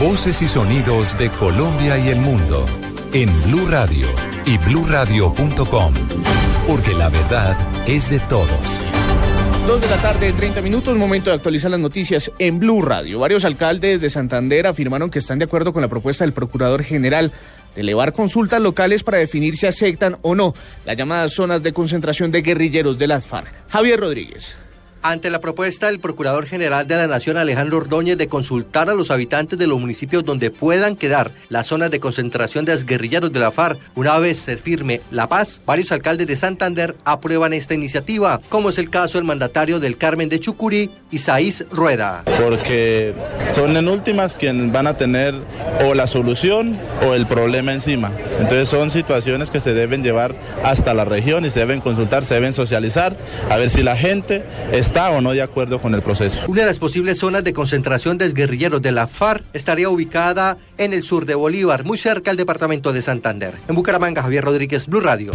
Voces y sonidos de Colombia y el mundo en Blue Radio y bluradio.com, porque la verdad es de todos. Dos de la tarde, 30 minutos, momento de actualizar las noticias en Blue Radio. Varios alcaldes de Santander afirmaron que están de acuerdo con la propuesta del Procurador General de elevar consultas locales para definir si aceptan o no las llamadas zonas de concentración de guerrilleros de las FARC. Javier Rodríguez. Ante la propuesta del Procurador General de la Nación, Alejandro Ordóñez, de consultar a los habitantes de los municipios donde puedan quedar las zonas de concentración de guerrilleros de la FARC, una vez se firme la paz, varios alcaldes de Santander aprueban esta iniciativa, como es el caso del mandatario del Carmen de Chucurí, Isaís Rueda. Porque son en últimas quienes van a tener o la solución o el problema encima. Entonces son situaciones que se deben llevar hasta la región y se deben consultar, se deben socializar, a ver si la gente está o no de acuerdo con el proceso. Una de las posibles zonas de concentración de guerrilleros de la FARC estaría ubicada en el sur de Bolívar, muy cerca al departamento de Santander. En Bucaramanga, Javier Rodríguez, Blue Radio.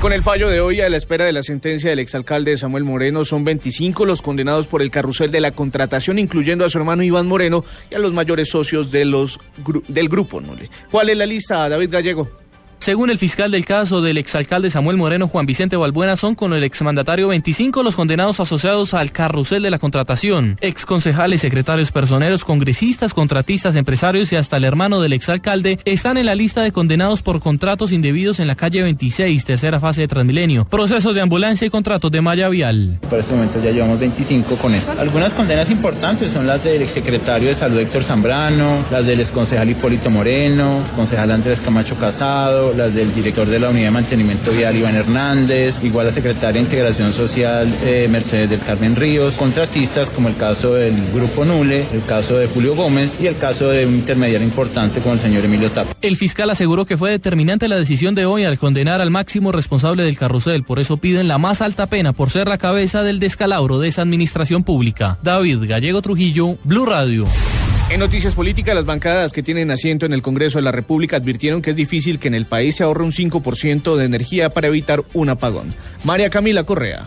Con el fallo de hoy, a la espera de la sentencia del exalcalde Samuel Moreno, son 25 los condenados por el carrusel de la contratación, incluyendo a su hermano Iván Moreno y a los mayores socios de los, del grupo. ¿Cuál es la lista, David Gallego? Según el fiscal del caso del exalcalde Samuel Moreno, Juan Vicente Balbuena, son con el exmandatario 25 los condenados asociados al carrusel de la contratación. Exconcejales, secretarios personeros, congresistas, contratistas, empresarios y hasta el hermano del exalcalde están en la lista de condenados por contratos indebidos en la calle 26, tercera fase de Transmilenio. Proceso de ambulancia y contratos de malla vial. Por este momento ya llevamos 25 con esto. Algunas condenas importantes son las del exsecretario de Salud Héctor Zambrano, las del exconcejal Hipólito Moreno, exconcejal Andrés Camacho Casado, las del director de la Unidad de Mantenimiento Vial Iván Hernández, igual la secretaria de Integración Social eh, Mercedes del Carmen Ríos, contratistas como el caso del Grupo Nule, el caso de Julio Gómez y el caso de un intermediario importante como el señor Emilio Tapa. El fiscal aseguró que fue determinante la decisión de hoy al condenar al máximo responsable del carrusel, por eso piden la más alta pena por ser la cabeza del descalabro de esa administración pública. David Gallego Trujillo, Blue Radio. En noticias políticas, las bancadas que tienen asiento en el Congreso de la República advirtieron que es difícil que en el país se ahorre un 5% de energía para evitar un apagón. María Camila Correa.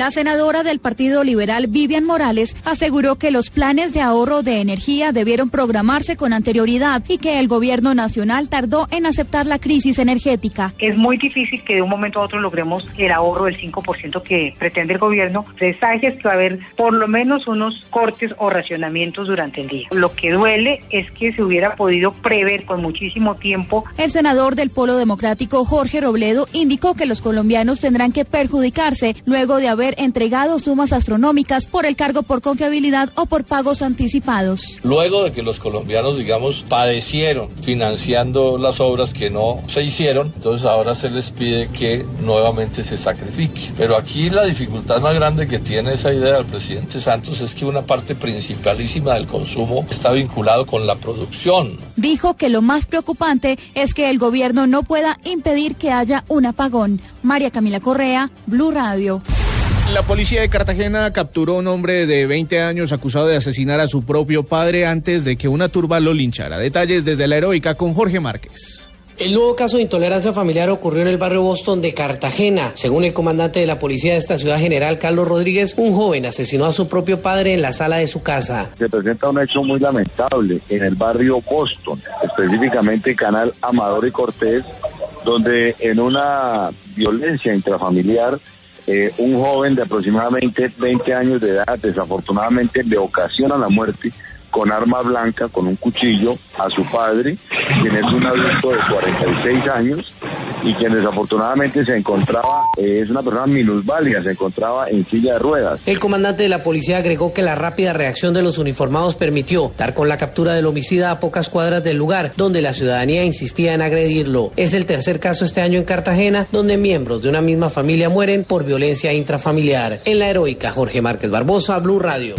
La senadora del Partido Liberal, Vivian Morales, aseguró que los planes de ahorro de energía debieron programarse con anterioridad y que el gobierno nacional tardó en aceptar la crisis energética. Es muy difícil que de un momento a otro logremos el ahorro del 5% que pretende el gobierno. Es que va a haber por lo menos unos cortes o racionamientos durante el día. Lo que duele es que se hubiera podido prever con muchísimo tiempo. El senador del Polo Democrático, Jorge Robledo, indicó que los colombianos tendrán que perjudicarse luego de haber entregado sumas astronómicas por el cargo por confiabilidad o por pagos anticipados. Luego de que los colombianos, digamos, padecieron financiando las obras que no se hicieron, entonces ahora se les pide que nuevamente se sacrifique. Pero aquí la dificultad más grande que tiene esa idea del presidente Santos es que una parte principalísima del consumo está vinculado con la producción. Dijo que lo más preocupante es que el gobierno no pueda impedir que haya un apagón. María Camila Correa, Blue Radio. La policía de Cartagena capturó a un hombre de 20 años acusado de asesinar a su propio padre antes de que una turba lo linchara. Detalles desde la heroica con Jorge Márquez. El nuevo caso de intolerancia familiar ocurrió en el barrio Boston de Cartagena. Según el comandante de la policía de esta ciudad, general Carlos Rodríguez, un joven asesinó a su propio padre en la sala de su casa. Se presenta un hecho muy lamentable en el barrio Boston, específicamente Canal Amador y Cortés, donde en una violencia intrafamiliar eh, un joven de aproximadamente 20 años de edad desafortunadamente le ocasiona la muerte con arma blanca, con un cuchillo, a su padre, quien es un adulto de 46 años y quien desafortunadamente se encontraba, eh, es una persona minusválida, se encontraba en silla de ruedas. El comandante de la policía agregó que la rápida reacción de los uniformados permitió dar con la captura del homicida a pocas cuadras del lugar, donde la ciudadanía insistía en agredirlo. Es el tercer caso este año en Cartagena, donde miembros de una misma familia mueren por violencia intrafamiliar. En la heroica Jorge Márquez Barbosa, Blue Radio.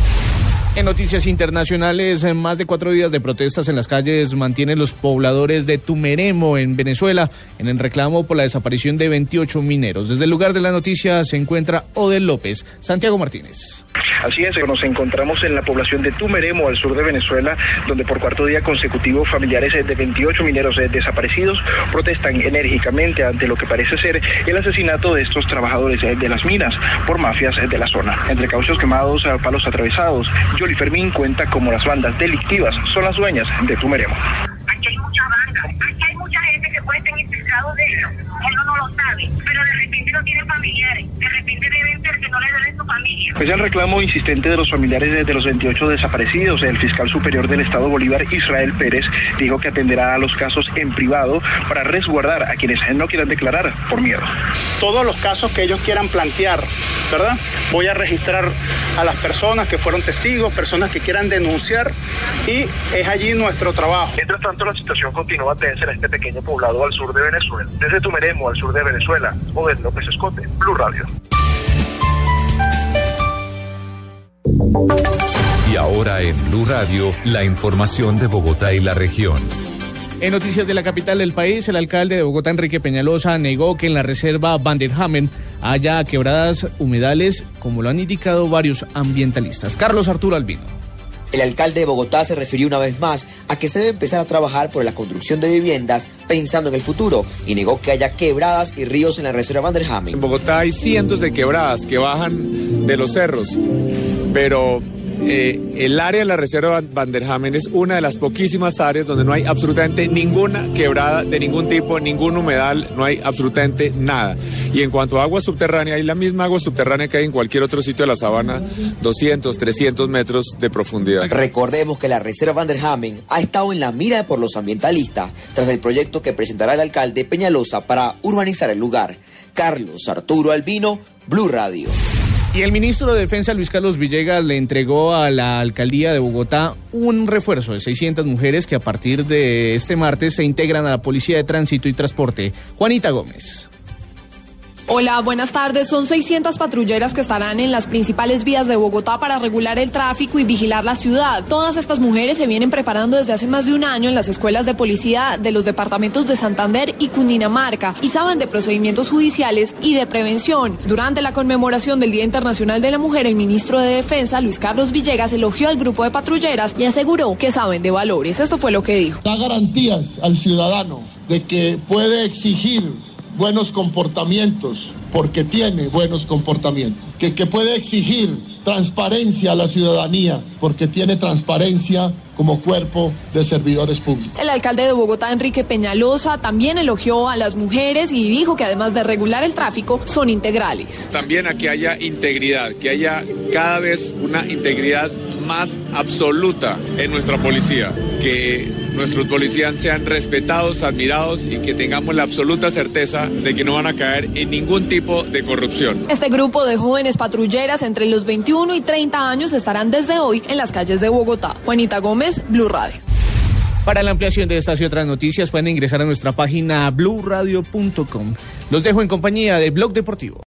En noticias internacionales, en más de cuatro días de protestas en las calles mantienen los pobladores de Tumeremo, en Venezuela, en el reclamo por la desaparición de 28 mineros. Desde el lugar de la noticia se encuentra Odel López. Santiago Martínez. Así es, nos encontramos en la población de Tumeremo, al sur de Venezuela, donde por cuarto día consecutivo familiares de 28 mineros desaparecidos protestan enérgicamente ante lo que parece ser el asesinato de estos trabajadores de las minas por mafias de la zona. Entre cauchos quemados, palos atravesados, Yoli Fermín cuenta como las bandas delictivas son las dueñas de Tumeremo. Aquí hay mucha banda, aquí hay mucha gente que puede estar infiltrado de eso, uno no lo sabe, pero de repente no tienen familiares, de repente deben ser que no le den su familia. Es el reclamo insistente de los familiares de los 28 desaparecidos. El fiscal superior del Estado Bolívar, Israel Pérez, dijo que atenderá a los casos en privado para resguardar a quienes no quieran declarar por miedo. Todos los casos que ellos quieran plantear, ¿verdad? Voy a registrar a las personas que fueron testigos, personas que quieran denunciar y es allí nuestro trabajo. Mientras tanto, la situación continúa tensa en este pequeño poblado al sur de Venezuela. Desde Tumeremo, al sur de Venezuela, Odel López Escote, Blue Radio. Y ahora en Blue Radio, la información de Bogotá y la región. En noticias de la capital del país, el alcalde de Bogotá, Enrique Peñalosa, negó que en la reserva Vanderhamen haya quebradas humedales, como lo han indicado varios ambientalistas. Carlos Arturo Albino. El alcalde de Bogotá se refirió una vez más a que se debe empezar a trabajar por la construcción de viviendas pensando en el futuro y negó que haya quebradas y ríos en la reserva Vanderhamen. En Bogotá hay cientos de quebradas que bajan de los cerros, pero eh, el área de la reserva Vanderhamen es una de las poquísimas áreas donde no hay absolutamente ninguna quebrada de ningún tipo, ningún humedal, no hay absolutamente nada. Y en cuanto a agua subterránea, hay la misma agua subterránea que hay en cualquier otro sitio de la sabana, 200, 300 metros de profundidad. Recordemos que la reserva Vanderhamen ha estado en la mira por los ambientalistas tras el proyecto que presentará el alcalde Peñalosa para urbanizar el lugar. Carlos Arturo Albino, Blue Radio. Y el ministro de Defensa, Luis Carlos Villegas, le entregó a la alcaldía de Bogotá un refuerzo de 600 mujeres que a partir de este martes se integran a la Policía de Tránsito y Transporte. Juanita Gómez. Hola, buenas tardes. Son 600 patrulleras que estarán en las principales vías de Bogotá para regular el tráfico y vigilar la ciudad. Todas estas mujeres se vienen preparando desde hace más de un año en las escuelas de policía de los departamentos de Santander y Cundinamarca y saben de procedimientos judiciales y de prevención. Durante la conmemoración del Día Internacional de la Mujer, el ministro de Defensa, Luis Carlos Villegas, elogió al grupo de patrulleras y aseguró que saben de valores. Esto fue lo que dijo. Da garantías al ciudadano de que puede exigir buenos comportamientos, porque tiene buenos comportamientos, que, que puede exigir transparencia a la ciudadanía, porque tiene transparencia como cuerpo de servidores públicos. El alcalde de Bogotá, Enrique Peñalosa, también elogió a las mujeres y dijo que además de regular el tráfico, son integrales. También a que haya integridad, que haya cada vez una integridad más absoluta en nuestra policía, que nuestros policías sean respetados, admirados y que tengamos la absoluta certeza de que no van a caer en ningún tipo de corrupción. Este grupo de jóvenes patrulleras entre los 21 y 30 años estarán desde hoy en las calles de Bogotá. Juanita Gómez, Blue Radio. Para la ampliación de estas y otras noticias pueden ingresar a nuestra página bluradio.com. Los dejo en compañía de Blog Deportivo.